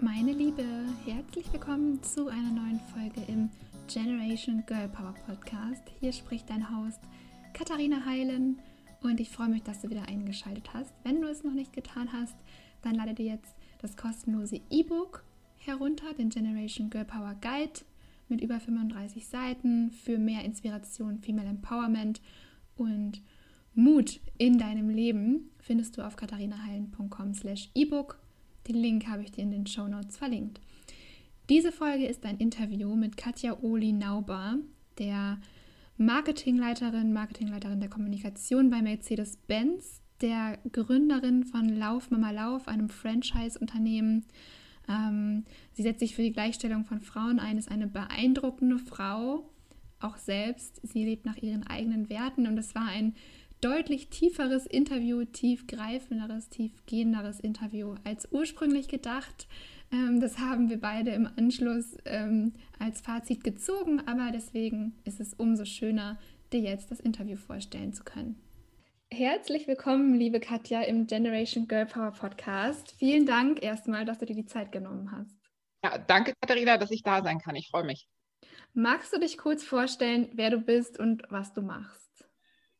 Meine Liebe, herzlich willkommen zu einer neuen Folge im Generation Girl Power Podcast. Hier spricht dein Host Katharina Heilen und ich freue mich, dass du wieder eingeschaltet hast. Wenn du es noch nicht getan hast, dann lade dir jetzt das kostenlose E-Book herunter, den Generation Girl Power Guide mit über 35 Seiten für mehr Inspiration, Female Empowerment und Mut in deinem Leben findest du auf katharinaheilen.com slash ebook. Den Link habe ich dir in den Show Notes verlinkt. Diese Folge ist ein Interview mit Katja Oli Nauber, der Marketingleiterin, Marketingleiterin der Kommunikation bei Mercedes-Benz, der Gründerin von Lauf Mama Lauf, einem Franchise-Unternehmen. Ähm, sie setzt sich für die Gleichstellung von Frauen ein, ist eine beeindruckende Frau, auch selbst. Sie lebt nach ihren eigenen Werten und es war ein deutlich tieferes Interview, tiefgreifenderes, tiefgehenderes Interview als ursprünglich gedacht. Ähm, das haben wir beide im Anschluss ähm, als Fazit gezogen, aber deswegen ist es umso schöner, dir jetzt das Interview vorstellen zu können. Herzlich willkommen, liebe Katja, im Generation Girl Power Podcast. Vielen Dank erstmal, dass du dir die Zeit genommen hast. Ja, danke, Katharina, dass ich da sein kann. Ich freue mich. Magst du dich kurz vorstellen, wer du bist und was du machst?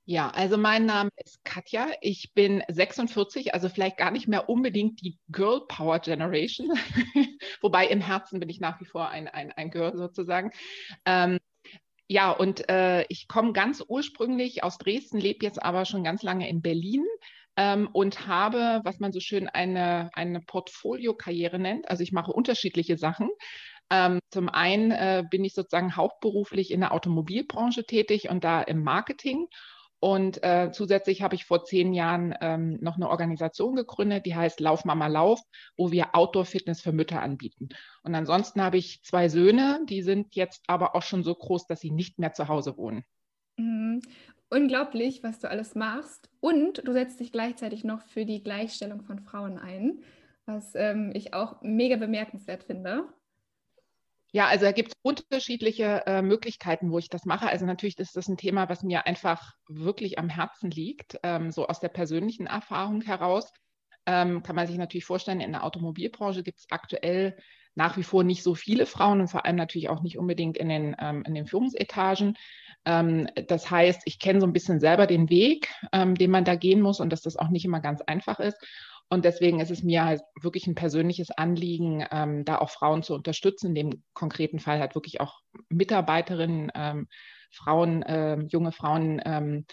Ja, also mein Name ist Katja. Ich bin 46, also vielleicht gar nicht mehr unbedingt die Girl Power Generation, wobei im Herzen bin ich nach wie vor ein, ein, ein Girl sozusagen. Ähm, ja, und äh, ich komme ganz ursprünglich aus Dresden, lebe jetzt aber schon ganz lange in Berlin. Ähm, und habe, was man so schön eine, eine Portfolio-Karriere nennt. Also ich mache unterschiedliche Sachen. Ähm, zum einen äh, bin ich sozusagen hauptberuflich in der Automobilbranche tätig und da im Marketing und äh, zusätzlich habe ich vor zehn Jahren ähm, noch eine Organisation gegründet, die heißt Lauf Mama Lauf, wo wir Outdoor-Fitness für Mütter anbieten. Und ansonsten habe ich zwei Söhne, die sind jetzt aber auch schon so groß, dass sie nicht mehr zu Hause wohnen. Mhm. Unglaublich, was du alles machst. Und du setzt dich gleichzeitig noch für die Gleichstellung von Frauen ein, was ähm, ich auch mega bemerkenswert finde. Ja, also da gibt es unterschiedliche äh, Möglichkeiten, wo ich das mache. Also natürlich ist das ein Thema, was mir einfach wirklich am Herzen liegt, ähm, so aus der persönlichen Erfahrung heraus. Ähm, kann man sich natürlich vorstellen, in der Automobilbranche gibt es aktuell nach wie vor nicht so viele Frauen und vor allem natürlich auch nicht unbedingt in den, ähm, in den Führungsetagen. Ähm, das heißt, ich kenne so ein bisschen selber den Weg, ähm, den man da gehen muss und dass das auch nicht immer ganz einfach ist. Und deswegen ist es mir halt wirklich ein persönliches Anliegen, ähm, da auch Frauen zu unterstützen, in dem konkreten Fall halt wirklich auch Mitarbeiterinnen, ähm, Frauen, äh, junge Frauen ähm,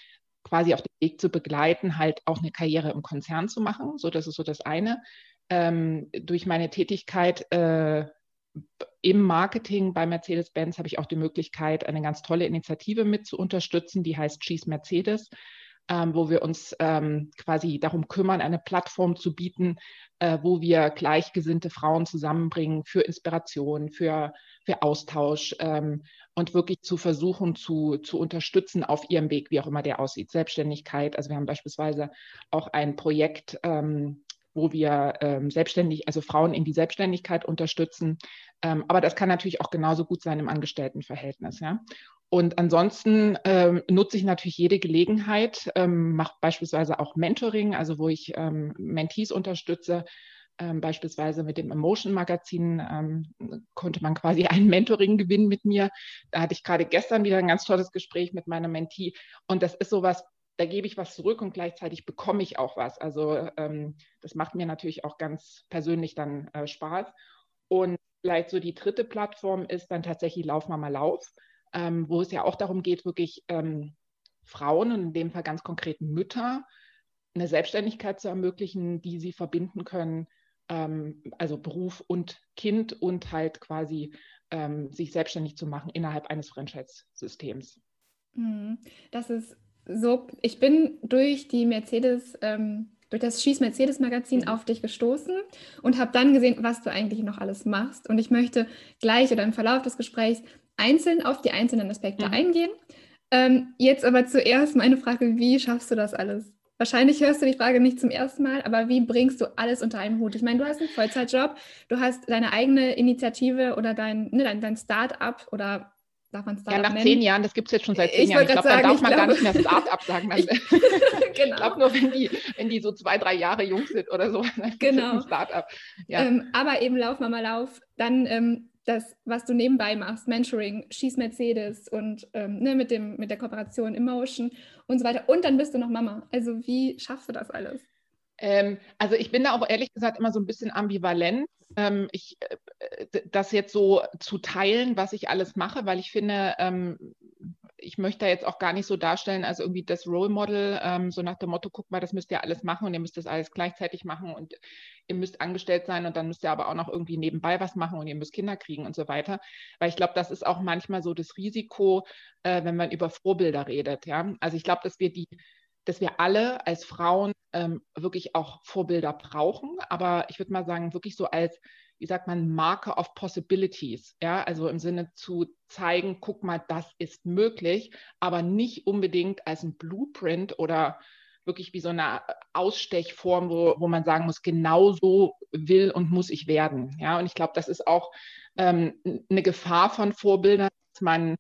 quasi auf dem Weg zu begleiten, halt auch eine Karriere im Konzern zu machen. So, das ist so das eine. Ähm, durch meine Tätigkeit äh, im Marketing bei Mercedes-Benz habe ich auch die Möglichkeit, eine ganz tolle Initiative mit zu unterstützen, die heißt Cheese Mercedes ähm, wo wir uns ähm, quasi darum kümmern, eine Plattform zu bieten, äh, wo wir gleichgesinnte Frauen zusammenbringen für Inspiration, für, für Austausch ähm, und wirklich zu versuchen zu, zu unterstützen auf ihrem Weg, wie auch immer der aussieht. Selbstständigkeit. Also wir haben beispielsweise auch ein Projekt, ähm, wo wir ähm, selbstständig, also Frauen in die Selbstständigkeit unterstützen. Ähm, aber das kann natürlich auch genauso gut sein im Angestelltenverhältnis. Ja? Und ansonsten ähm, nutze ich natürlich jede Gelegenheit, ähm, mache beispielsweise auch Mentoring, also wo ich ähm, Mentees unterstütze. Ähm, beispielsweise mit dem Emotion Magazin ähm, konnte man quasi ein Mentoring gewinnen mit mir. Da hatte ich gerade gestern wieder ein ganz tolles Gespräch mit meiner Mentee. Und das ist sowas, da gebe ich was zurück und gleichzeitig bekomme ich auch was. Also ähm, das macht mir natürlich auch ganz persönlich dann äh, Spaß. Und vielleicht so die dritte Plattform ist dann tatsächlich Lauf Mama Lauf ähm, wo es ja auch darum geht, wirklich ähm, Frauen und in dem Fall ganz konkret Mütter eine Selbstständigkeit zu ermöglichen, die sie verbinden können, ähm, also Beruf und Kind und halt quasi ähm, sich selbstständig zu machen innerhalb eines Franchise-Systems. Mhm. Das ist so, ich bin durch die Mercedes ähm, durch das Schieß Mercedes Magazin mhm. auf dich gestoßen und habe dann gesehen, was du eigentlich noch alles machst. Und ich möchte gleich oder im Verlauf des Gesprächs einzeln auf die einzelnen Aspekte mhm. eingehen. Ähm, jetzt aber zuerst meine Frage, wie schaffst du das alles? Wahrscheinlich hörst du die Frage nicht zum ersten Mal, aber wie bringst du alles unter einen Hut? Ich meine, du hast einen Vollzeitjob, du hast deine eigene Initiative oder dein, ne, dein, dein Start-up oder darf man Startup Ja, nach nennen? zehn Jahren, das gibt es jetzt schon seit zehn ich Jahren. Ich glaube, dann darf man glaube, gar nicht mehr Startup sagen. Dann, ich, genau. ich glaube nur, wenn die, wenn die so zwei, drei Jahre jung sind oder so, dann genau. ein Startup. Ja. Ähm, aber eben Lauf, Mama, Lauf. Dann ähm, das, was du nebenbei machst, Mentoring, Schieß Mercedes und ähm, ne, mit, dem, mit der Kooperation Emotion und so weiter. Und dann bist du noch Mama. Also wie schaffst du das alles? Ähm, also ich bin da auch ehrlich gesagt immer so ein bisschen ambivalent, ähm, ich, äh, das jetzt so zu teilen, was ich alles mache, weil ich finde, ähm, ich möchte da jetzt auch gar nicht so darstellen, als irgendwie das Role Model, ähm, so nach dem Motto, guck mal, das müsst ihr alles machen und ihr müsst das alles gleichzeitig machen und ihr müsst angestellt sein und dann müsst ihr aber auch noch irgendwie nebenbei was machen und ihr müsst Kinder kriegen und so weiter. Weil ich glaube, das ist auch manchmal so das Risiko, äh, wenn man über Vorbilder redet. Ja? Also ich glaube, dass wir die dass wir alle als Frauen ähm, wirklich auch Vorbilder brauchen, aber ich würde mal sagen, wirklich so als, wie sagt man, Marker of Possibilities, ja, also im Sinne zu zeigen, guck mal, das ist möglich, aber nicht unbedingt als ein Blueprint oder wirklich wie so eine Ausstechform, wo, wo man sagen muss, genau so will und muss ich werden. Ja, und ich glaube, das ist auch ähm, eine Gefahr von Vorbildern, dass man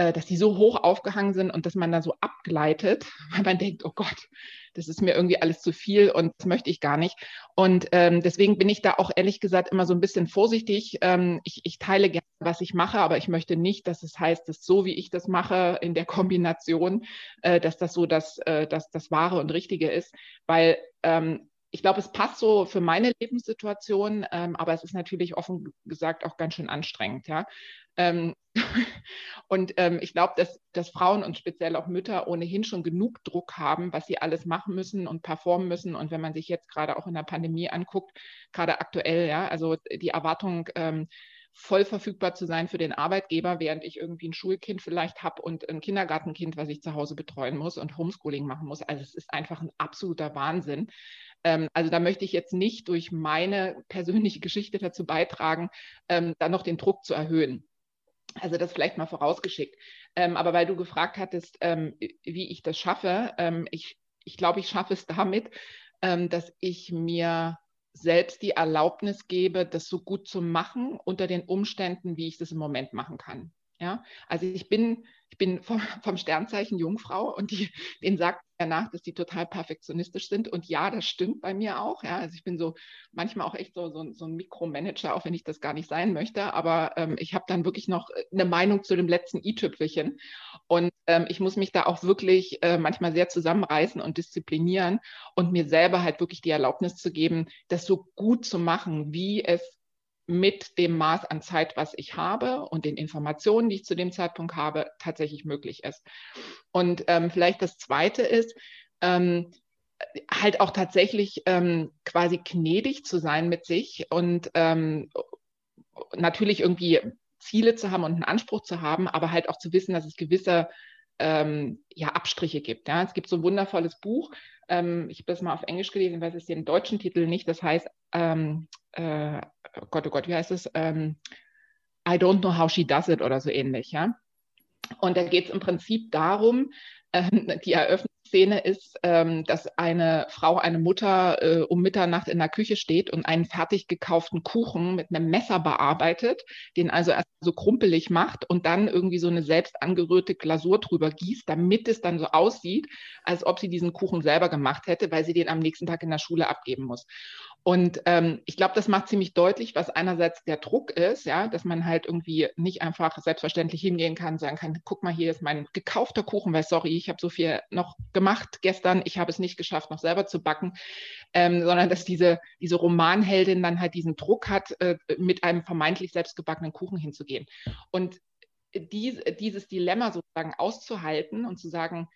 äh, dass die so hoch aufgehangen sind und dass man da so abgleitet, weil man denkt, oh Gott, das ist mir irgendwie alles zu viel und das möchte ich gar nicht. Und ähm, deswegen bin ich da auch ehrlich gesagt immer so ein bisschen vorsichtig. Ähm, ich, ich, teile gerne, was ich mache, aber ich möchte nicht, dass es heißt, dass so wie ich das mache in der Kombination, äh, dass das so das, äh, das, das Wahre und Richtige ist, weil ähm, ich glaube, es passt so für meine Lebenssituation, ähm, aber es ist natürlich offen gesagt auch ganz schön anstrengend. Ja? Ähm, und ähm, ich glaube, dass, dass Frauen und speziell auch Mütter ohnehin schon genug Druck haben, was sie alles machen müssen und performen müssen. Und wenn man sich jetzt gerade auch in der Pandemie anguckt, gerade aktuell, ja, also die Erwartung, ähm, voll verfügbar zu sein für den Arbeitgeber, während ich irgendwie ein Schulkind vielleicht habe und ein Kindergartenkind, was ich zu Hause betreuen muss und Homeschooling machen muss. Also es ist einfach ein absoluter Wahnsinn. Ähm, also da möchte ich jetzt nicht durch meine persönliche Geschichte dazu beitragen, ähm, dann noch den Druck zu erhöhen. Also das vielleicht mal vorausgeschickt. Ähm, aber weil du gefragt hattest, ähm, wie ich das schaffe, ähm, ich, ich glaube, ich schaffe es damit, ähm, dass ich mir selbst die Erlaubnis gebe, das so gut zu machen unter den Umständen, wie ich das im Moment machen kann. Ja, also ich bin, bin vom, vom Sternzeichen Jungfrau und die, denen sagt er nach, dass die total perfektionistisch sind. Und ja, das stimmt bei mir auch. Ja, also ich bin so manchmal auch echt so, so, so ein Mikromanager, auch wenn ich das gar nicht sein möchte. Aber ähm, ich habe dann wirklich noch eine Meinung zu dem letzten i-Tüpfelchen. Und ähm, ich muss mich da auch wirklich äh, manchmal sehr zusammenreißen und disziplinieren und mir selber halt wirklich die Erlaubnis zu geben, das so gut zu machen, wie es mit dem Maß an Zeit, was ich habe und den Informationen, die ich zu dem Zeitpunkt habe, tatsächlich möglich ist. Und ähm, vielleicht das Zweite ist, ähm, halt auch tatsächlich ähm, quasi gnädig zu sein mit sich und ähm, natürlich irgendwie Ziele zu haben und einen Anspruch zu haben, aber halt auch zu wissen, dass es gewisse ähm, ja, Abstriche gibt. Ja. Es gibt so ein wundervolles Buch, ähm, ich habe das mal auf Englisch gelesen, weiß jetzt den deutschen Titel nicht, das heißt, ähm, äh, oh Gott, oh Gott, wie heißt es? Ähm, I don't know how she does it oder so ähnlich, ja. Und da geht es im Prinzip darum, ähm, die Eröffnungsszene ist, ähm, dass eine Frau, eine Mutter äh, um Mitternacht in der Küche steht und einen fertig gekauften Kuchen mit einem Messer bearbeitet, den also erst so krumpelig macht und dann irgendwie so eine selbst angerührte Glasur drüber gießt, damit es dann so aussieht, als ob sie diesen Kuchen selber gemacht hätte, weil sie den am nächsten Tag in der Schule abgeben muss. Und ähm, ich glaube, das macht ziemlich deutlich, was einerseits der Druck ist, ja, dass man halt irgendwie nicht einfach selbstverständlich hingehen kann, sagen kann, guck mal, hier ist mein gekaufter Kuchen, weil sorry, ich habe so viel noch gemacht gestern, ich habe es nicht geschafft, noch selber zu backen, ähm, sondern dass diese, diese Romanheldin dann halt diesen Druck hat, äh, mit einem vermeintlich selbstgebackenen Kuchen hinzugehen. Und dies, dieses Dilemma sozusagen auszuhalten und zu sagen,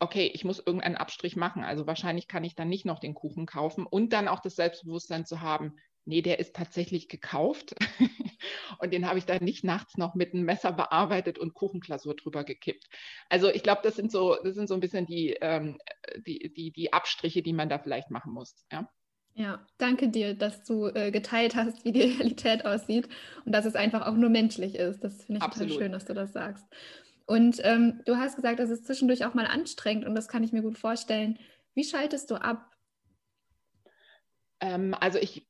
okay, ich muss irgendeinen Abstrich machen. Also wahrscheinlich kann ich dann nicht noch den Kuchen kaufen und dann auch das Selbstbewusstsein zu haben, nee, der ist tatsächlich gekauft und den habe ich dann nicht nachts noch mit einem Messer bearbeitet und Kuchenglasur drüber gekippt. Also ich glaube, das sind so, das sind so ein bisschen die, ähm, die, die, die Abstriche, die man da vielleicht machen muss. Ja. Ja, danke dir, dass du äh, geteilt hast, wie die Realität aussieht und dass es einfach auch nur menschlich ist. Das finde ich Absolut. total schön, dass du das sagst. Und ähm, du hast gesagt, das ist zwischendurch auch mal anstrengend und das kann ich mir gut vorstellen. Wie schaltest du ab? Ähm, also ich,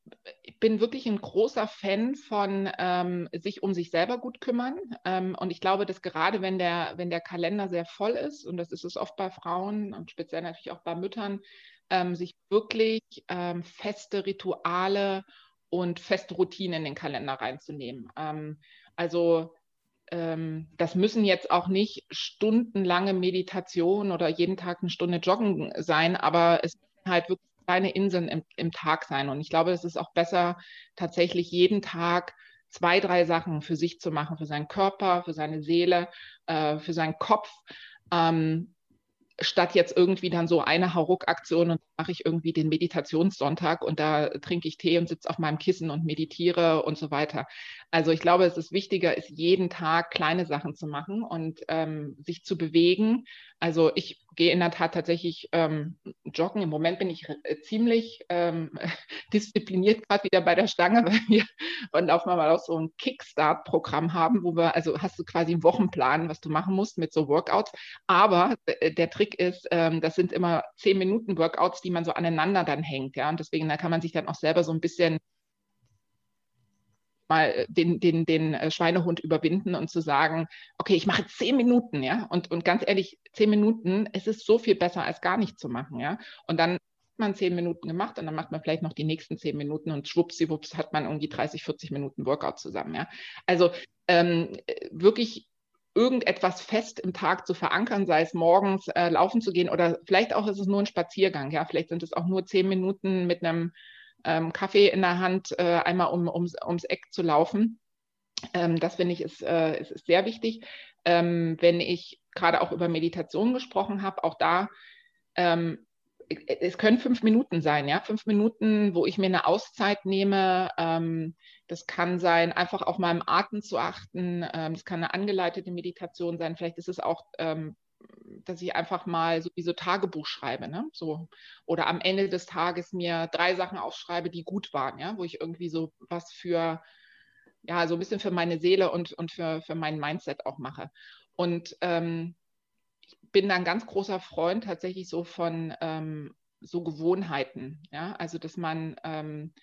bin wirklich ein großer Fan von ähm, sich um sich selber gut kümmern. Ähm, und ich glaube, dass gerade wenn der, wenn der Kalender sehr voll ist, und das ist es oft bei Frauen und speziell natürlich auch bei Müttern, ähm, sich wirklich ähm, feste Rituale und feste Routinen in den Kalender reinzunehmen. Also das müssen jetzt auch nicht stundenlange Meditation oder jeden Tag eine Stunde Joggen sein, aber es müssen halt wirklich kleine Inseln im, im Tag sein. Und ich glaube, es ist auch besser, tatsächlich jeden Tag zwei, drei Sachen für sich zu machen, für seinen Körper, für seine Seele, äh, für seinen Kopf. Ähm, statt jetzt irgendwie dann so eine Hauruck-Aktion und mache ich irgendwie den Meditationssonntag und da trinke ich Tee und sitze auf meinem Kissen und meditiere und so weiter. Also ich glaube, es ist wichtiger, ist jeden Tag kleine Sachen zu machen und ähm, sich zu bewegen. Also ich gehe in der Tat tatsächlich ähm, joggen. Im Moment bin ich äh, ziemlich ähm, diszipliniert gerade wieder bei der Stange, weil wir von Laufen mal auch so ein Kickstart-Programm haben, wo wir, also hast du quasi einen Wochenplan, was du machen musst mit so Workouts. Aber äh, der Trick ist, ähm, das sind immer zehn Minuten Workouts, die man so aneinander dann hängt. Ja, und deswegen da kann man sich dann auch selber so ein bisschen mal äh, den, den, den äh, Schweinehund überwinden und zu sagen, okay, ich mache zehn Minuten, ja. Und, und ganz ehrlich, zehn Minuten, es ist so viel besser, als gar nicht zu machen, ja. Und dann hat man zehn Minuten gemacht und dann macht man vielleicht noch die nächsten zehn Minuten und schwuppsiwupps hat man irgendwie 30, 40 Minuten Workout zusammen, ja. Also ähm, wirklich irgendetwas fest im Tag zu verankern, sei es morgens äh, laufen zu gehen oder vielleicht auch ist es nur ein Spaziergang, ja, vielleicht sind es auch nur zehn Minuten mit einem ähm, Kaffee in der Hand äh, einmal um, ums, ums Eck zu laufen. Ähm, das finde ich ist, äh, ist, ist, sehr wichtig. Ähm, wenn ich gerade auch über Meditation gesprochen habe, auch da, ähm, es können fünf Minuten sein, ja, fünf Minuten, wo ich mir eine Auszeit nehme. Ähm, das kann sein, einfach auf meinem Atem zu achten. Ähm, das kann eine angeleitete Meditation sein. Vielleicht ist es auch dass ich einfach mal so wie so Tagebuch schreibe, ne? So oder am Ende des Tages mir drei Sachen aufschreibe, die gut waren, ja, wo ich irgendwie so was für ja so ein bisschen für meine Seele und und für für mein Mindset auch mache. Und ähm, ich bin dann ganz großer Freund tatsächlich so von ähm, so Gewohnheiten, ja, also dass man ähm,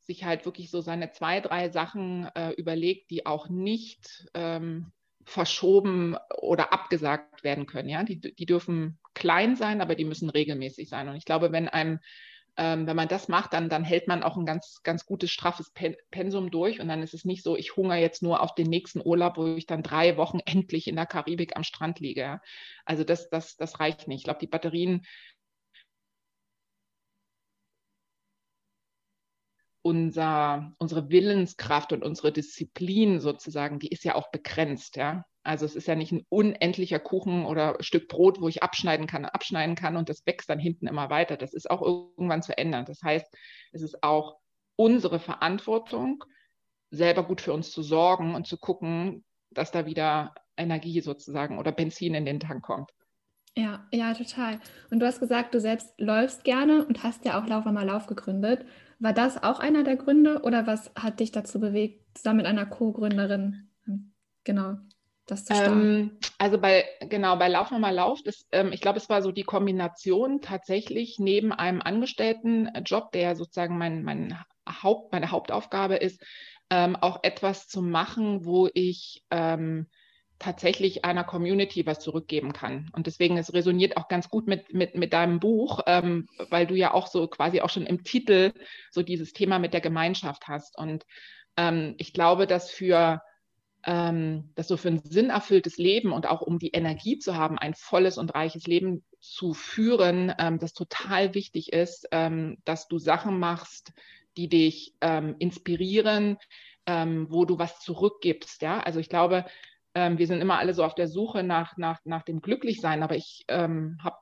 sich halt wirklich so seine zwei, drei Sachen äh, überlegt, die auch nicht ähm, verschoben oder abgesagt werden können. Ja? Die, die dürfen klein sein, aber die müssen regelmäßig sein. Und ich glaube, wenn einem ähm, wenn man das macht, dann, dann hält man auch ein ganz, ganz gutes, straffes Pensum durch. Und dann ist es nicht so, ich hungere jetzt nur auf den nächsten Urlaub, wo ich dann drei Wochen endlich in der Karibik am Strand liege. Also das, das, das reicht nicht. Ich glaube, die Batterien unser, unsere Willenskraft und unsere Disziplin sozusagen, die ist ja auch begrenzt, ja. Also es ist ja nicht ein unendlicher Kuchen oder Stück Brot, wo ich abschneiden kann, abschneiden kann und das wächst dann hinten immer weiter. Das ist auch irgendwann zu ändern. Das heißt, es ist auch unsere Verantwortung, selber gut für uns zu sorgen und zu gucken, dass da wieder Energie sozusagen oder Benzin in den Tank kommt. Ja, ja, total. Und du hast gesagt, du selbst läufst gerne und hast ja auch Lauf einmal Lauf gegründet. War das auch einer der Gründe oder was hat dich dazu bewegt, zusammen mit einer Co-Gründerin ähm, genau das zu starten? Ähm, also bei genau bei Lauf nochmal Lauf, das, ähm, ich glaube, es war so die Kombination tatsächlich neben einem Angestelltenjob, der sozusagen mein, mein Haupt, meine Hauptaufgabe ist, ähm, auch etwas zu machen, wo ich ähm, tatsächlich einer Community was zurückgeben kann. Und deswegen, es resoniert auch ganz gut mit, mit, mit deinem Buch, ähm, weil du ja auch so quasi auch schon im Titel so dieses Thema mit der Gemeinschaft hast. Und ähm, ich glaube, dass für ähm, dass so für ein sinnerfülltes Leben und auch um die Energie zu haben, ein volles und reiches Leben zu führen, ähm, das total wichtig ist, ähm, dass du Sachen machst, die dich ähm, inspirieren, wo du was zurückgibst. Ja, also ich glaube, ähm, wir sind immer alle so auf der Suche nach, nach, nach dem Glücklichsein, aber ich ähm, habe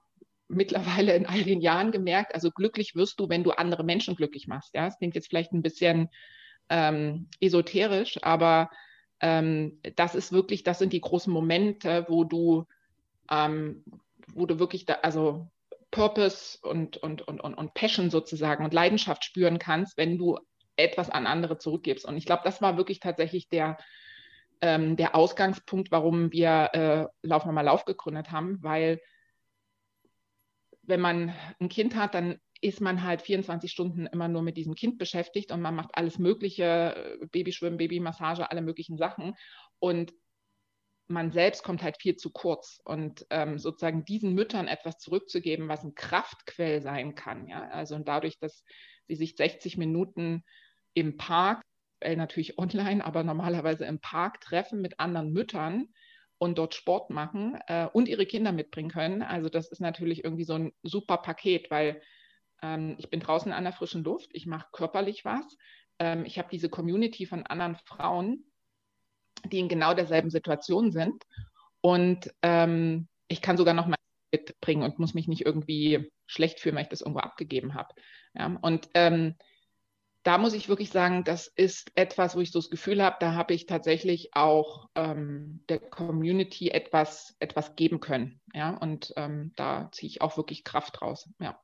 mittlerweile in all den Jahren gemerkt, also glücklich wirst du, wenn du andere Menschen glücklich machst. Ja, es klingt jetzt vielleicht ein bisschen ähm, esoterisch, aber ähm, das ist wirklich, das sind die großen Momente, wo du, ähm, wo du wirklich, da, also Purpose und, und, und, und, und Passion sozusagen und Leidenschaft spüren kannst, wenn du etwas an andere zurückgibst. Und ich glaube, das war wirklich tatsächlich der, ähm, der Ausgangspunkt, warum wir äh, Lauf mal Lauf gegründet haben, weil wenn man ein Kind hat, dann ist man halt 24 Stunden immer nur mit diesem Kind beschäftigt und man macht alles Mögliche, Babyschwimmen, Babymassage, alle möglichen Sachen. Und man selbst kommt halt viel zu kurz. Und ähm, sozusagen diesen Müttern etwas zurückzugeben, was ein Kraftquell sein kann. Ja? Also dadurch, dass sie sich 60 Minuten im Park, äh, natürlich online, aber normalerweise im Park treffen mit anderen Müttern und dort Sport machen äh, und ihre Kinder mitbringen können. Also das ist natürlich irgendwie so ein super Paket, weil ähm, ich bin draußen an der frischen Luft, ich mache körperlich was, ähm, ich habe diese Community von anderen Frauen, die in genau derselben Situation sind und ähm, ich kann sogar noch mal mitbringen und muss mich nicht irgendwie schlecht fühlen, weil ich das irgendwo abgegeben habe. Ja, und ähm, da muss ich wirklich sagen, das ist etwas, wo ich so das Gefühl habe, da habe ich tatsächlich auch ähm, der Community etwas, etwas geben können. Ja, und ähm, da ziehe ich auch wirklich Kraft raus. Ja.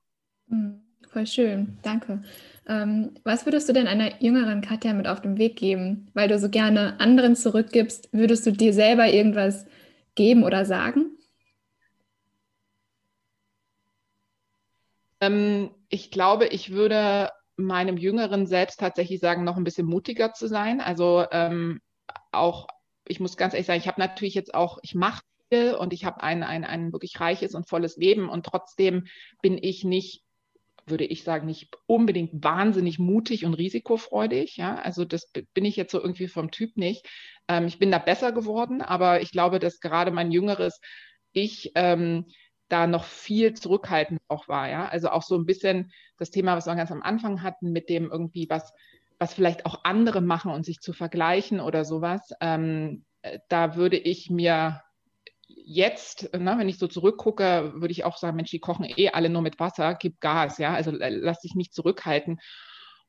Mhm. Voll schön, danke. Ähm, was würdest du denn einer jüngeren Katja mit auf den Weg geben? Weil du so gerne anderen zurückgibst, würdest du dir selber irgendwas geben oder sagen? Ähm, ich glaube, ich würde meinem jüngeren Selbst tatsächlich sagen, noch ein bisschen mutiger zu sein. Also ähm, auch, ich muss ganz ehrlich sagen, ich habe natürlich jetzt auch, ich mache viel und ich habe ein, ein, ein wirklich reiches und volles Leben und trotzdem bin ich nicht würde ich sagen, nicht unbedingt wahnsinnig mutig und risikofreudig. Ja, also das bin ich jetzt so irgendwie vom Typ nicht. Ähm, ich bin da besser geworden, aber ich glaube, dass gerade mein jüngeres Ich ähm, da noch viel zurückhaltend auch war. Ja, also auch so ein bisschen das Thema, was wir ganz am Anfang hatten, mit dem irgendwie was was vielleicht auch andere machen und sich zu vergleichen oder sowas, ähm, äh, da würde ich mir jetzt, ne, wenn ich so zurückgucke, würde ich auch sagen, Mensch, die kochen eh alle nur mit Wasser, gib Gas, ja, also äh, lass dich nicht zurückhalten.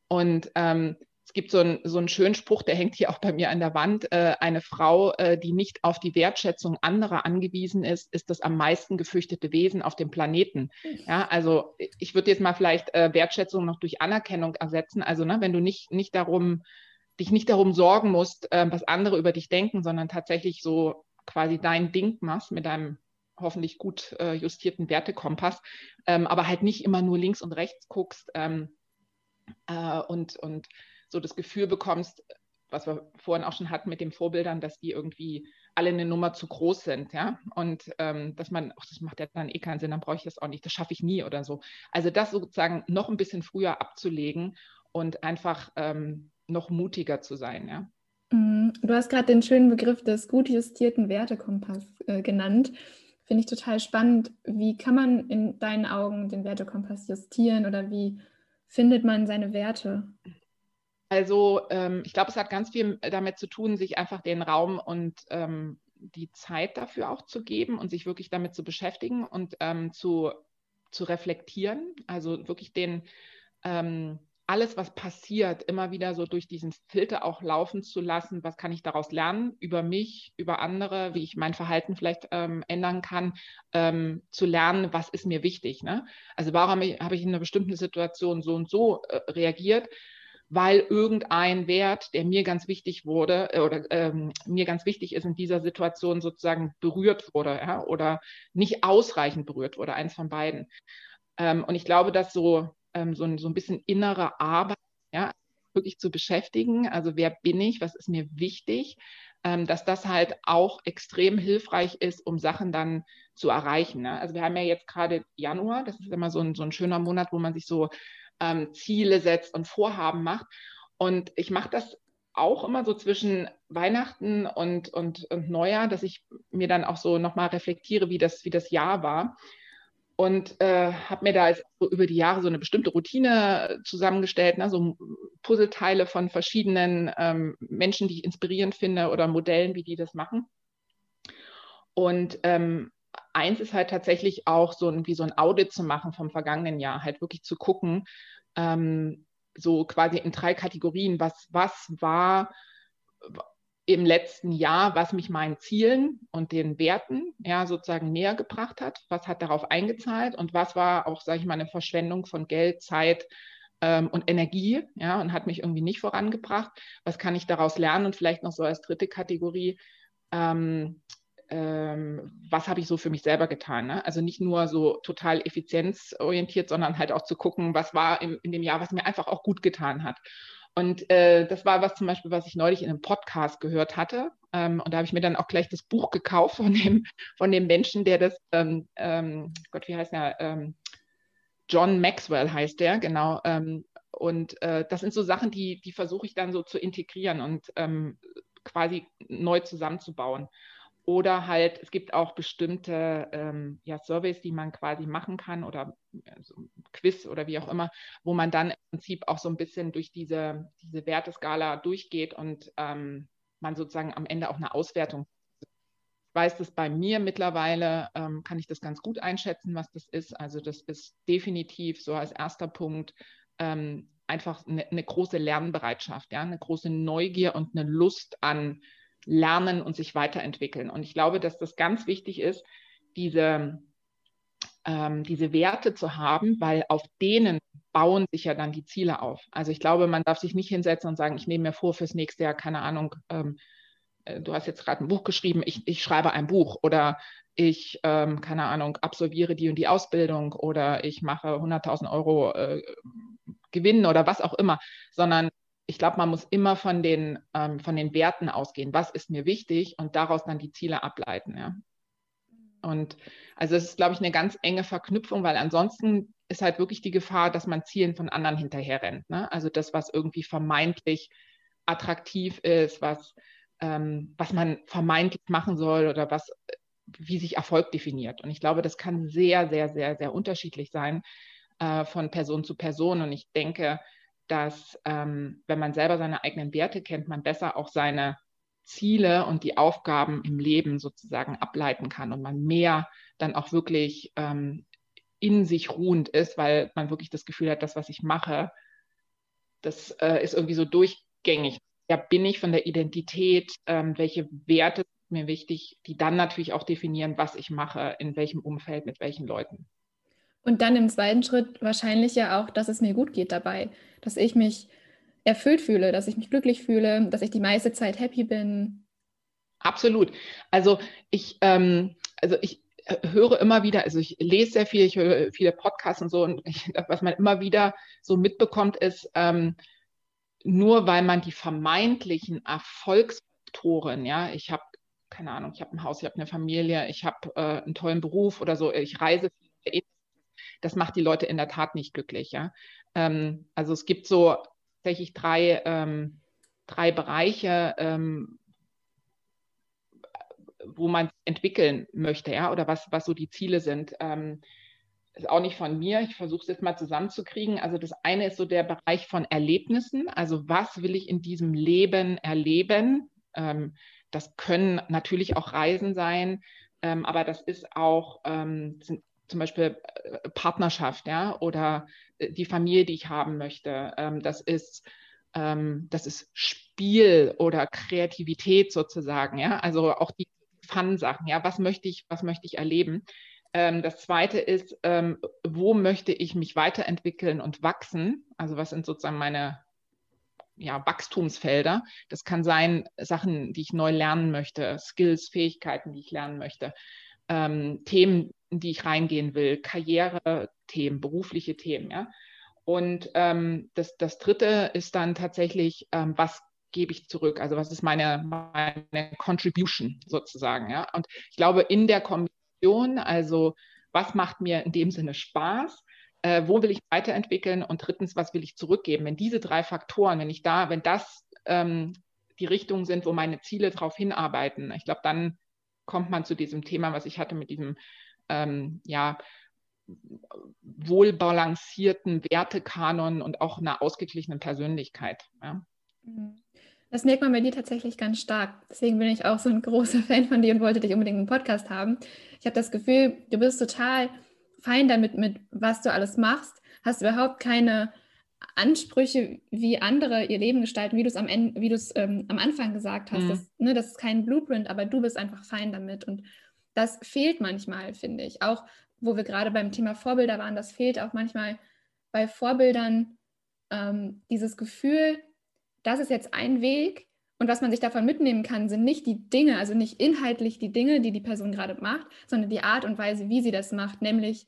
Und ähm, es gibt so, ein, so einen schönen Spruch, der hängt hier auch bei mir an der Wand. Äh, eine Frau, äh, die nicht auf die Wertschätzung anderer angewiesen ist, ist das am meisten gefürchtete Wesen auf dem Planeten. Ja, also ich würde jetzt mal vielleicht äh, Wertschätzung noch durch Anerkennung ersetzen. Also ne, wenn du nicht, nicht darum, dich nicht darum sorgen musst, was andere über dich denken, sondern tatsächlich so quasi dein Ding machst mit deinem hoffentlich gut justierten Wertekompass, ähm, aber halt nicht immer nur links und rechts guckst ähm, äh, und, und so das Gefühl bekommst, was wir vorhin auch schon hatten mit den Vorbildern, dass die irgendwie alle eine Nummer zu groß sind, ja. Und ähm, dass man, ach, das macht ja dann eh keinen Sinn, dann brauche ich das auch nicht, das schaffe ich nie oder so. Also das sozusagen noch ein bisschen früher abzulegen und einfach ähm, noch mutiger zu sein, ja. Mhm. Du hast gerade den schönen Begriff des gut justierten Wertekompass äh, genannt. Finde ich total spannend. Wie kann man in deinen Augen den Wertekompass justieren oder wie findet man seine Werte? Also ähm, ich glaube, es hat ganz viel damit zu tun, sich einfach den Raum und ähm, die Zeit dafür auch zu geben und sich wirklich damit zu beschäftigen und ähm, zu, zu reflektieren. Also wirklich den, ähm, alles, was passiert, immer wieder so durch diesen Filter auch laufen zu lassen. Was kann ich daraus lernen über mich, über andere, wie ich mein Verhalten vielleicht ähm, ändern kann, ähm, zu lernen, was ist mir wichtig. Ne? Also warum habe ich in einer bestimmten Situation so und so äh, reagiert? Weil irgendein Wert, der mir ganz wichtig wurde äh, oder ähm, mir ganz wichtig ist, in dieser Situation sozusagen berührt wurde ja? oder nicht ausreichend berührt wurde, eins von beiden. Ähm, und ich glaube, dass so ähm, so, ein, so ein bisschen innere Arbeit, ja, wirklich zu beschäftigen. Also wer bin ich, was ist mir wichtig, ähm, dass das halt auch extrem hilfreich ist, um Sachen dann zu erreichen. Ne? Also wir haben ja jetzt gerade Januar, das ist immer so ein, so ein schöner Monat, wo man sich so ähm, Ziele setzt und Vorhaben macht. Und ich mache das auch immer so zwischen Weihnachten und, und, und Neujahr, dass ich mir dann auch so nochmal reflektiere, wie das, wie das Jahr war und äh, habe mir da so über die Jahre so eine bestimmte Routine zusammengestellt, ne? so Puzzleteile von verschiedenen ähm, Menschen, die ich inspirierend finde oder Modellen, wie die das machen. Und ähm, eins ist halt tatsächlich auch so ein, wie so ein Audit zu machen vom vergangenen Jahr, halt wirklich zu gucken, ähm, so quasi in drei Kategorien, was, was war, im letzten Jahr, was mich meinen Zielen und den Werten ja sozusagen näher gebracht hat, was hat darauf eingezahlt und was war auch, sage ich mal, eine Verschwendung von Geld, Zeit ähm, und Energie, ja, und hat mich irgendwie nicht vorangebracht. Was kann ich daraus lernen? Und vielleicht noch so als dritte Kategorie, ähm, ähm, was habe ich so für mich selber getan. Ne? Also nicht nur so total effizienzorientiert, sondern halt auch zu gucken, was war im, in dem Jahr, was mir einfach auch gut getan hat. Und äh, das war was zum Beispiel, was ich neulich in einem Podcast gehört hatte. Ähm, und da habe ich mir dann auch gleich das Buch gekauft von dem, von dem Menschen, der das, ähm, ähm, Gott, wie heißt der? Ähm, John Maxwell heißt der, genau. Ähm, und äh, das sind so Sachen, die, die versuche ich dann so zu integrieren und ähm, quasi neu zusammenzubauen. Oder halt, es gibt auch bestimmte ähm, ja, Surveys, die man quasi machen kann oder also Quiz oder wie auch immer, wo man dann im Prinzip auch so ein bisschen durch diese, diese Werteskala durchgeht und ähm, man sozusagen am Ende auch eine Auswertung. Ich weiß das bei mir mittlerweile, ähm, kann ich das ganz gut einschätzen, was das ist. Also das ist definitiv so als erster Punkt ähm, einfach eine, eine, große Lernbereitschaft, ja, eine große Neugier und eine Lust an lernen und sich weiterentwickeln. Und ich glaube, dass das ganz wichtig ist, diese, ähm, diese Werte zu haben, weil auf denen bauen sich ja dann die Ziele auf. Also ich glaube, man darf sich nicht hinsetzen und sagen, ich nehme mir vor fürs nächste Jahr, keine Ahnung, ähm, äh, du hast jetzt gerade ein Buch geschrieben, ich, ich schreibe ein Buch oder ich, ähm, keine Ahnung, absolviere die und die Ausbildung oder ich mache 100.000 Euro äh, Gewinn oder was auch immer, sondern ich glaube, man muss immer von den, ähm, von den Werten ausgehen. Was ist mir wichtig und daraus dann die Ziele ableiten. Ja. Und also es ist, glaube ich, eine ganz enge Verknüpfung, weil ansonsten ist halt wirklich die Gefahr, dass man Zielen von anderen hinterherrennt. Ne? Also das, was irgendwie vermeintlich attraktiv ist, was, ähm, was man vermeintlich machen soll oder was, wie sich Erfolg definiert. Und ich glaube, das kann sehr, sehr, sehr, sehr unterschiedlich sein äh, von Person zu Person. Und ich denke, dass ähm, wenn man selber seine eigenen Werte kennt, man besser auch seine Ziele und die Aufgaben im Leben sozusagen ableiten kann und man mehr dann auch wirklich ähm, in sich ruhend ist, weil man wirklich das Gefühl hat, das, was ich mache, das äh, ist irgendwie so durchgängig. Ja, bin ich von der Identität, ähm, welche Werte sind mir wichtig, die dann natürlich auch definieren, was ich mache, in welchem Umfeld, mit welchen Leuten. Und dann im zweiten Schritt wahrscheinlich ja auch, dass es mir gut geht dabei, dass ich mich erfüllt fühle, dass ich mich glücklich fühle, dass ich die meiste Zeit happy bin. Absolut. Also ich, ähm, also ich äh, höre immer wieder, also ich lese sehr viel, ich höre viele Podcasts und so, und ich, was man immer wieder so mitbekommt, ist, ähm, nur weil man die vermeintlichen Erfolgsfaktoren, ja, ich habe keine Ahnung, ich habe ein Haus, ich habe eine Familie, ich habe äh, einen tollen Beruf oder so, ich reise das macht die Leute in der Tat nicht glücklich. Ja? Ähm, also es gibt so tatsächlich drei, ähm, drei Bereiche, ähm, wo man entwickeln möchte, ja, oder was, was so die Ziele sind. Ähm, ist auch nicht von mir. Ich versuche es jetzt mal zusammenzukriegen. Also das eine ist so der Bereich von Erlebnissen. Also was will ich in diesem Leben erleben? Ähm, das können natürlich auch Reisen sein, ähm, aber das ist auch, ähm, sind zum Beispiel äh, Partnerschaft, ja, oder äh, die Familie, die ich haben möchte. Ähm, das ist ähm, das ist Spiel oder Kreativität sozusagen, ja, also auch die Fun-Sachen, ja, was möchte ich, was möchte ich erleben? Ähm, das zweite ist, wo möchte ich mich weiterentwickeln und wachsen? Also was sind sozusagen meine ja, Wachstumsfelder? Das kann sein, Sachen, die ich neu lernen möchte, Skills, Fähigkeiten, die ich lernen möchte, ähm, Themen, in die ich reingehen will, Karriere-Themen, berufliche Themen, ja. Und ähm, das, das dritte ist dann tatsächlich, ähm, was gebe ich zurück? Also was ist meine, meine Contribution sozusagen, ja? Und ich glaube, in der Kombination, also was macht mir in dem Sinne Spaß? Äh, wo will ich weiterentwickeln? Und drittens, was will ich zurückgeben? Wenn diese drei Faktoren, wenn ich da, wenn das ähm, die Richtungen sind, wo meine Ziele darauf hinarbeiten, ich glaube, dann kommt man zu diesem Thema, was ich hatte mit diesem ähm, ja, wohlbalancierten Wertekanon und auch einer ausgeglichenen Persönlichkeit. Ja. Mhm. Das merkt man bei dir tatsächlich ganz stark. Deswegen bin ich auch so ein großer Fan von dir und wollte dich unbedingt im Podcast haben. Ich habe das Gefühl, du bist total fein damit, mit was du alles machst, hast überhaupt keine Ansprüche, wie andere ihr Leben gestalten, wie du es am Ende, wie du es ähm, am Anfang gesagt hast. Mhm. Das, ne, das ist kein Blueprint, aber du bist einfach fein damit. Und das fehlt manchmal, finde ich. Auch wo wir gerade beim Thema Vorbilder waren, das fehlt auch manchmal bei Vorbildern ähm, dieses Gefühl, das ist jetzt ein Weg Und was man sich davon mitnehmen kann, sind nicht die Dinge, also nicht inhaltlich die Dinge, die die Person gerade macht, sondern die Art und Weise, wie sie das macht, nämlich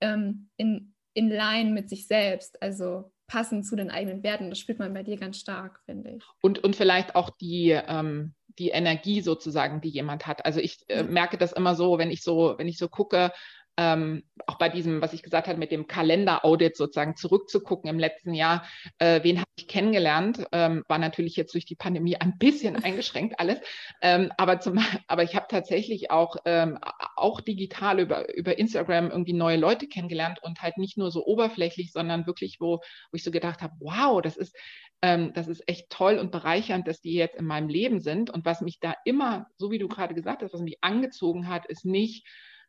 ähm, in, in Line mit sich selbst, also passend zu den eigenen Werten. Das spürt man bei dir ganz stark, finde ich. Und, und vielleicht auch die, ähm, die Energie sozusagen, die jemand hat. Also ich äh, merke das immer so, wenn ich so, wenn ich so gucke, ähm, auch bei diesem, was ich gesagt habe, mit dem Kalender-Audit sozusagen zurückzugucken im letzten Jahr, äh, wen habe ich kennengelernt, ähm, war natürlich jetzt durch die Pandemie ein bisschen eingeschränkt alles, ähm, aber, zum, aber ich habe tatsächlich auch, ähm, auch digital über, über Instagram irgendwie neue Leute kennengelernt und halt nicht nur so oberflächlich, sondern wirklich, wo, wo ich so gedacht habe, wow, das ist, ähm, das ist echt toll und bereichernd, dass die jetzt in meinem Leben sind. Und was mich da immer, so wie du gerade gesagt hast, was mich angezogen hat, ist nicht,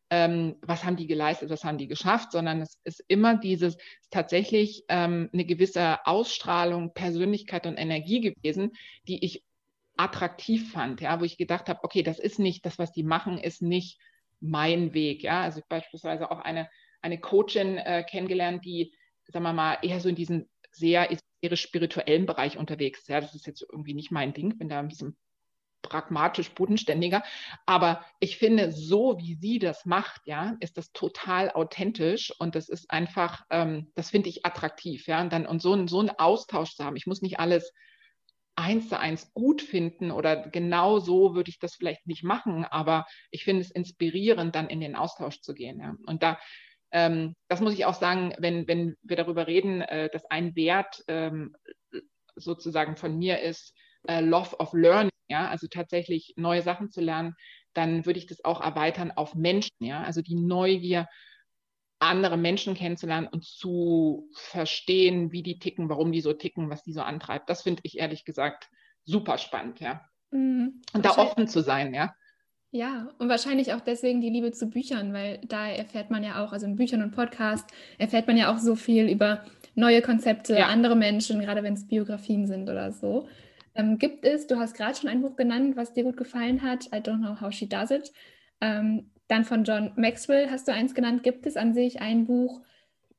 ähm, was haben die geleistet, was haben die geschafft, sondern es ist immer dieses tatsächlich ähm, eine gewisse Ausstrahlung, Persönlichkeit und Energie gewesen, die ich attraktiv fand, ja, wo ich gedacht habe, okay, das ist nicht, das, was die machen, ist nicht mein Weg, ja. Also beispielsweise auch eine, eine Coachin äh, kennengelernt, die, sagen wir mal, eher so in diesem sehr spirituellen Bereich unterwegs. ist. Ja, das ist jetzt irgendwie nicht mein Ding, bin da ein bisschen pragmatisch bodenständiger. Aber ich finde, so wie sie das macht, ja, ist das total authentisch und das ist einfach, ähm, das finde ich attraktiv, ja. Und dann und so, so einen Austausch zu haben. Ich muss nicht alles eins zu eins gut finden oder genau so würde ich das vielleicht nicht machen, aber ich finde es inspirierend, dann in den Austausch zu gehen. Ja. Und da, ähm, das muss ich auch sagen, wenn, wenn wir darüber reden, äh, dass ein Wert ähm, sozusagen von mir ist, äh, Love of Learning, ja, also tatsächlich neue Sachen zu lernen, dann würde ich das auch erweitern auf Menschen, ja, also die Neugier, andere Menschen kennenzulernen und zu verstehen, wie die ticken, warum die so ticken, was die so antreibt. Das finde ich ehrlich gesagt super spannend, ja. Mhm. Und da offen zu sein, ja. Ja, und wahrscheinlich auch deswegen die Liebe zu Büchern, weil da erfährt man ja auch, also in Büchern und Podcasts erfährt man ja auch so viel über neue Konzepte, ja. andere Menschen, gerade wenn es Biografien sind oder so. Ähm, gibt es, du hast gerade schon ein Buch genannt, was dir gut gefallen hat, I Don't Know How She Does It. Ähm, dann von John Maxwell hast du eins genannt. Gibt es an sich ein Buch?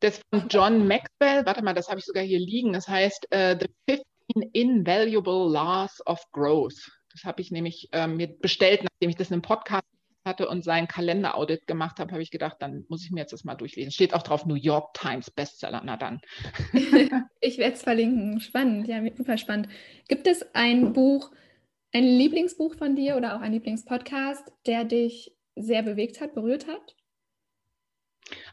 Das von John Maxwell, warte mal, das habe ich sogar hier liegen. Das heißt uh, The 15 Invaluable Laws of Growth. Das habe ich nämlich äh, mir bestellt, nachdem ich das in einem Podcast hatte und sein Kalender-Audit gemacht habe, habe ich gedacht, dann muss ich mir jetzt das mal durchlesen. Steht auch drauf, New York Times Bestseller, na dann. ich werde es verlinken. Spannend, ja, super spannend. Gibt es ein Buch, ein Lieblingsbuch von dir oder auch ein Lieblingspodcast, der dich sehr bewegt hat, berührt hat?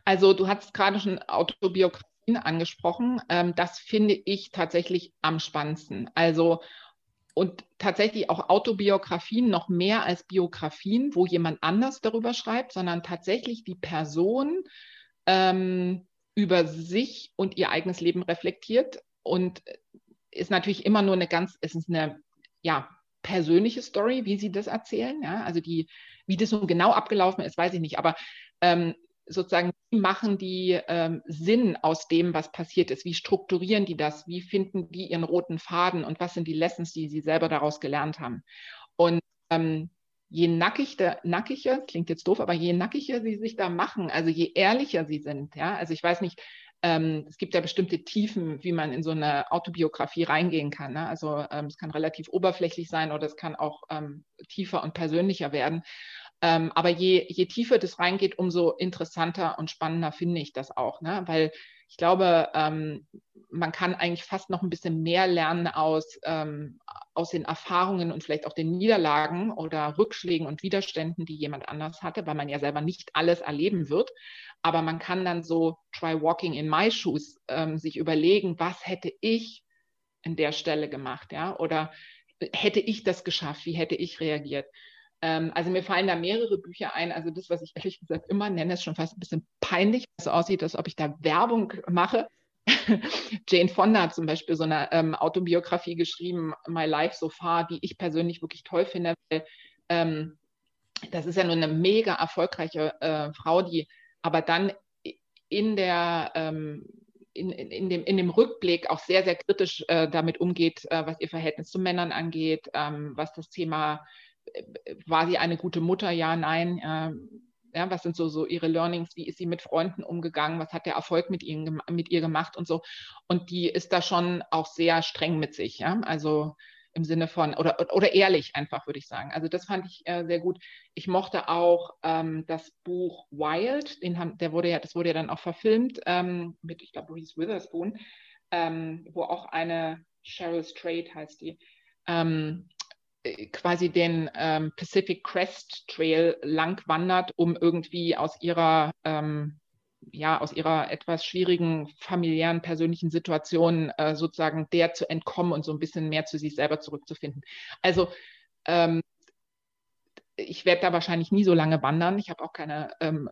Also du hast gerade schon Autobiografien angesprochen. Ähm, das finde ich tatsächlich am spannendsten. Also und tatsächlich auch Autobiografien noch mehr als Biografien, wo jemand anders darüber schreibt, sondern tatsächlich die Person ähm, über sich und ihr eigenes Leben reflektiert und ist natürlich immer nur eine ganz, es ist eine ja, persönliche Story, wie sie das erzählen. Ja? Also die, wie das nun genau abgelaufen ist, weiß ich nicht, aber ähm, sozusagen, machen die ähm, Sinn aus dem, was passiert ist? Wie strukturieren die das? Wie finden die ihren roten Faden? Und was sind die Lessons, die sie selber daraus gelernt haben? Und ähm, je nackiger, nackiger, klingt jetzt doof, aber je nackiger sie sich da machen, also je ehrlicher sie sind, ja, also ich weiß nicht, ähm, es gibt ja bestimmte Tiefen, wie man in so eine Autobiografie reingehen kann. Ne? Also ähm, es kann relativ oberflächlich sein oder es kann auch ähm, tiefer und persönlicher werden. Ähm, aber je, je tiefer das reingeht, umso interessanter und spannender finde ich das auch, ne? weil ich glaube, ähm, man kann eigentlich fast noch ein bisschen mehr lernen aus, ähm, aus den Erfahrungen und vielleicht auch den Niederlagen oder Rückschlägen und Widerständen, die jemand anders hatte, weil man ja selber nicht alles erleben wird. Aber man kann dann so try walking in my shoes ähm, sich überlegen, was hätte ich an der Stelle gemacht, ja? Oder hätte ich das geschafft? Wie hätte ich reagiert? Ähm, also mir fallen da mehrere Bücher ein. Also das, was ich ehrlich gesagt immer nenne, ist schon fast ein bisschen peinlich, was so aussieht, als ob ich da Werbung mache. Jane Fonda hat zum Beispiel so eine ähm, Autobiografie geschrieben, My Life So Far, die ich persönlich wirklich toll finde, weil ähm, das ist ja nur eine mega erfolgreiche äh, Frau, die aber dann in der ähm, in, in, dem, in dem Rückblick auch sehr, sehr kritisch äh, damit umgeht, äh, was ihr Verhältnis zu Männern angeht, ähm, was das Thema war sie eine gute Mutter? Ja, nein. ja, was sind so, so ihre Learnings? Wie ist sie mit Freunden umgegangen? Was hat der Erfolg mit, ihnen, mit ihr gemacht und so? Und die ist da schon auch sehr streng mit sich. Ja? Also im Sinne von, oder, oder ehrlich einfach, würde ich sagen. Also das fand ich äh, sehr gut. Ich mochte auch ähm, das Buch Wild, den haben, der wurde ja, das wurde ja dann auch verfilmt ähm, mit, ich glaube, Reese Witherspoon, ähm, wo auch eine Cheryl Strait heißt die, ähm, äh, quasi den ähm, Pacific Crest Trail lang wandert, um irgendwie aus ihrer ähm, ja, aus ihrer etwas schwierigen familiären, persönlichen Situation äh, sozusagen der zu entkommen und so ein bisschen mehr zu sich selber zurückzufinden. Also ähm, ich werde da wahrscheinlich nie so lange wandern. Ich habe auch keine ähm,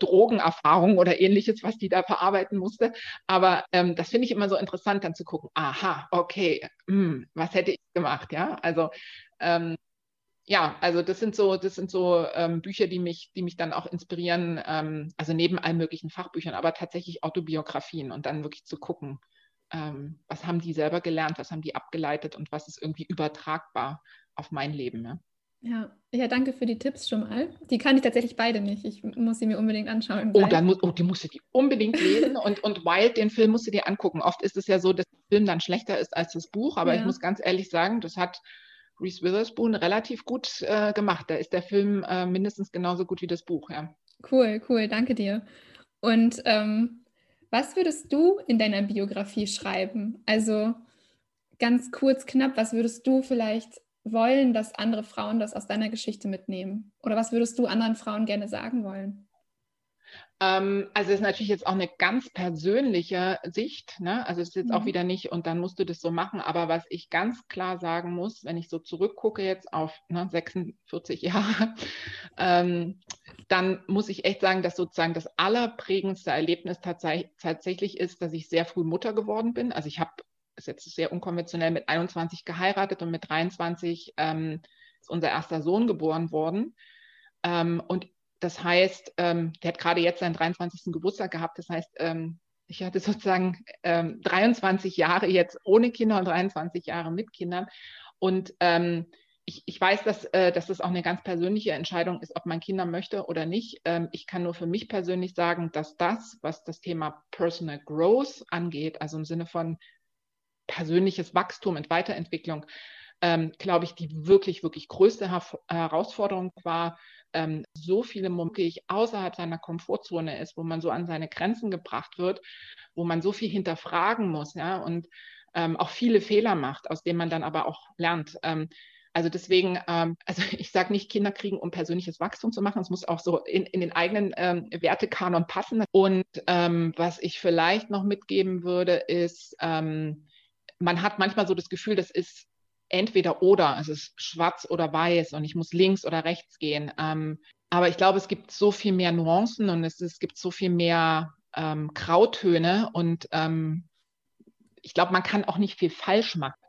Drogenerfahrung oder ähnliches, was die da verarbeiten musste. Aber ähm, das finde ich immer so interessant, dann zu gucken, aha, okay, mh, hm, was hätte ich gemacht? Ja, also ähm, ja, also das sind so, das sind so ähm, Bücher, die mich, die mich dann auch inspirieren, ähm, also neben allen möglichen Fachbüchern, aber tatsächlich Autobiografien und dann wirklich zu gucken, ähm, was haben die selber gelernt, was haben die abgeleitet und was ist irgendwie übertragbar auf mein Leben. Ja? Ja, ja, danke für die Tipps schon mal. Die kann ich tatsächlich beide nicht. Ich muss sie mir unbedingt anschauen. Oh, dann muss, oh, die musst du die unbedingt lesen und, und Wild, den Film musst du dir angucken. Oft ist es ja so, dass der Film dann schlechter ist als das Buch, aber ja. ich muss ganz ehrlich sagen, das hat Reese Witherspoon relativ gut äh, gemacht. Da ist der Film äh, mindestens genauso gut wie das Buch, ja. Cool, cool, danke dir. Und ähm, was würdest du in deiner Biografie schreiben? Also ganz kurz, knapp, was würdest du vielleicht wollen, dass andere Frauen das aus deiner Geschichte mitnehmen? Oder was würdest du anderen Frauen gerne sagen wollen? Ähm, also es ist natürlich jetzt auch eine ganz persönliche Sicht. Ne? Also es ist jetzt mhm. auch wieder nicht, und dann musst du das so machen. Aber was ich ganz klar sagen muss, wenn ich so zurückgucke jetzt auf ne, 46 Jahre, ähm, dann muss ich echt sagen, dass sozusagen das allerprägendste Erlebnis tats tatsächlich ist, dass ich sehr früh Mutter geworden bin. Also ich habe, ist jetzt sehr unkonventionell, mit 21 geheiratet und mit 23 ähm, ist unser erster Sohn geboren worden. Ähm, und das heißt, ähm, der hat gerade jetzt seinen 23. Geburtstag gehabt. Das heißt, ähm, ich hatte sozusagen ähm, 23 Jahre jetzt ohne Kinder und 23 Jahre mit Kindern. Und ähm, ich, ich, weiß, dass, äh, dass das auch eine ganz persönliche Entscheidung ist, ob man Kinder möchte oder nicht. Ähm, ich kann nur für mich persönlich sagen, dass das, was das Thema Personal Growth angeht, also im Sinne von persönliches Wachstum und Weiterentwicklung, ähm, glaube ich, die wirklich, wirklich größte Herausforderung war, ähm, so viele Momente außerhalb seiner Komfortzone ist, wo man so an seine Grenzen gebracht wird, wo man so viel hinterfragen muss, ja, und ähm, auch viele Fehler macht, aus denen man dann aber auch lernt. Ähm, also deswegen, ähm, also ich sage nicht Kinder kriegen, um persönliches Wachstum zu machen. Es muss auch so in, in den eigenen ähm, Wertekanon passen. Und ähm, was ich vielleicht noch mitgeben würde, ist, ähm, man hat manchmal so das Gefühl, das ist entweder oder, es ist schwarz oder weiß und ich muss links oder rechts gehen. Ähm, aber ich glaube, es gibt so viel mehr Nuancen und es, es gibt so viel mehr ähm, Grautöne und ähm, ich glaube, man kann auch nicht viel falsch machen.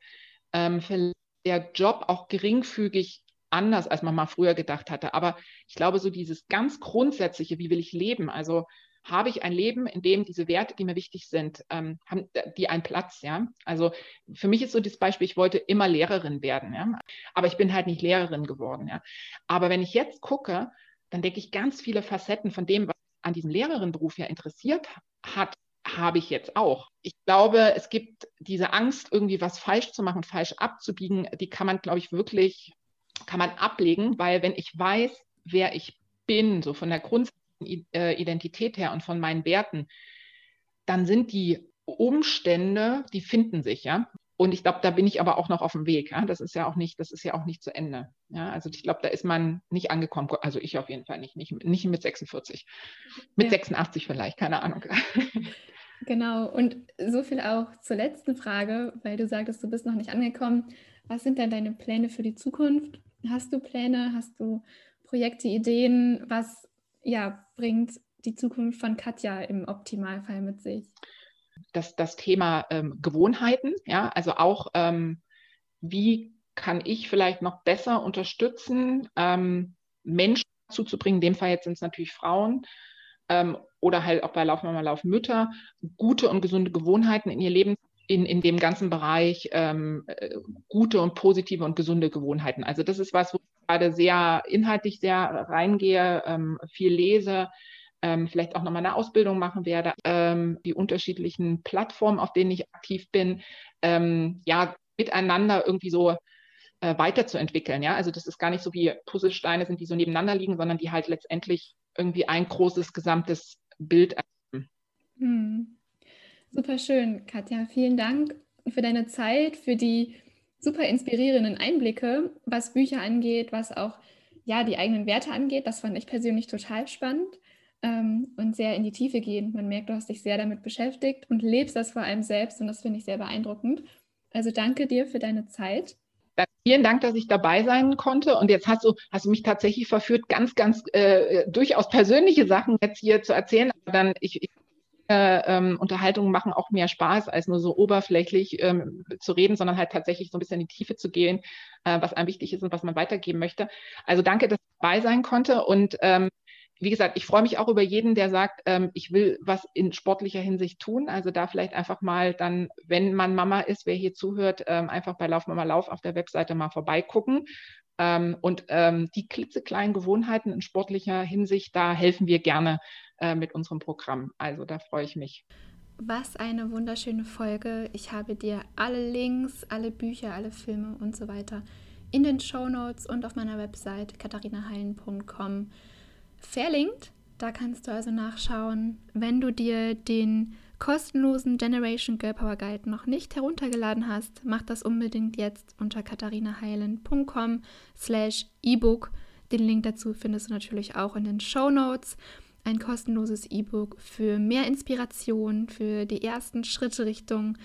Ähm, der Job auch geringfügig anders, als man mal früher gedacht hatte. Aber ich glaube, so dieses ganz Grundsätzliche, wie will ich leben? Also habe ich ein Leben, in dem diese Werte, die mir wichtig sind, ähm, haben die einen Platz, ja. Also für mich ist so das Beispiel, ich wollte immer Lehrerin werden, ja. Aber ich bin halt nicht Lehrerin geworden, ja. Aber wenn ich jetzt gucke, dann denke ich, ganz viele Facetten von dem, was an diesem Lehrerinnenberuf ja interessiert hat, habe ich jetzt auch. Ich glaube, es gibt diese Angst, irgendwie was falsch zu machen, falsch abzubiegen, die kann man, glaube ich, wirklich, kann man ablegen, weil wenn ich weiß, wer ich bin, so von der Grund äh, Identität her und von meinen Werten, dann sind die Umstände, die finden sich, ja. Und ich glaube, da bin ich aber auch noch auf dem Weg. Ja? Das ist ja auch nicht, das ist ja auch nicht zu Ende. Ja? Also ich glaube, da ist man nicht angekommen. Also ich auf jeden Fall nicht, nicht, nicht mit 46. Mit ja. 86 vielleicht, keine Ahnung. Genau. Und so viel auch zur letzten Frage, weil du sagtest, du bist noch nicht angekommen. Was sind denn deine Pläne für die Zukunft? Hast du Pläne? Hast du Projekte, Ideen? Was ja, bringt die Zukunft von Katja im Optimalfall mit sich? Das, das Thema ähm, Gewohnheiten, ja, also auch, ähm, wie kann ich vielleicht noch besser unterstützen, ähm, Menschen zuzubringen, in dem Fall jetzt sind es natürlich Frauen, ähm, oder halt auch bei Laufmama, Laufmütter, gute und gesunde Gewohnheiten in ihr Leben in, in dem ganzen Bereich ähm, äh, gute und positive und gesunde Gewohnheiten. Also das ist was, wo gerade sehr inhaltlich sehr reingehe, ähm, viel lese, ähm, vielleicht auch nochmal eine Ausbildung machen werde, ähm, die unterschiedlichen Plattformen, auf denen ich aktiv bin, ja, miteinander irgendwie so äh, weiterzuentwickeln. Ja? Also das ist gar nicht so wie Puzzlesteine sind, die so nebeneinander liegen, sondern die halt letztendlich irgendwie ein großes gesamtes Bild ergeben. Hm. Super schön, Katja. Vielen Dank für deine Zeit, für die super inspirierenden Einblicke, was Bücher angeht, was auch ja, die eigenen Werte angeht. Das fand ich persönlich total spannend ähm, und sehr in die Tiefe gehen. Man merkt, du hast dich sehr damit beschäftigt und lebst das vor allem selbst und das finde ich sehr beeindruckend. Also danke dir für deine Zeit. Vielen Dank, dass ich dabei sein konnte. Und jetzt hast du, hast du mich tatsächlich verführt, ganz, ganz äh, durchaus persönliche Sachen jetzt hier zu erzählen. Aber dann, ich, ich ähm, Unterhaltungen machen auch mehr Spaß, als nur so oberflächlich ähm, zu reden, sondern halt tatsächlich so ein bisschen in die Tiefe zu gehen, äh, was einem wichtig ist und was man weitergeben möchte. Also danke, dass ich dabei sein konnte. Und ähm, wie gesagt, ich freue mich auch über jeden, der sagt, ähm, ich will was in sportlicher Hinsicht tun. Also da vielleicht einfach mal dann, wenn man Mama ist, wer hier zuhört, ähm, einfach bei Lauf Mama Lauf auf der Webseite mal vorbeigucken. Ähm, und ähm, die klitzekleinen Gewohnheiten in sportlicher Hinsicht, da helfen wir gerne äh, mit unserem Programm. Also da freue ich mich. Was eine wunderschöne Folge. Ich habe dir alle Links, alle Bücher, alle Filme und so weiter in den Show Notes und auf meiner Website katharinaheilen.com verlinkt. Da kannst du also nachschauen, wenn du dir den kostenlosen Generation Girl Power Guide noch nicht heruntergeladen hast, mach das unbedingt jetzt unter katharinaheilen.com slash ebook. Den Link dazu findest du natürlich auch in den Show Notes. Ein kostenloses E-Book für mehr Inspiration, für die ersten Schritte Richtung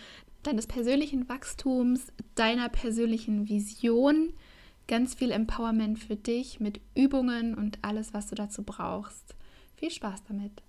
deines persönlichen Wachstums, deiner persönlichen Vision Ganz viel Empowerment für dich mit Übungen und alles, was du dazu brauchst. Viel Spaß damit!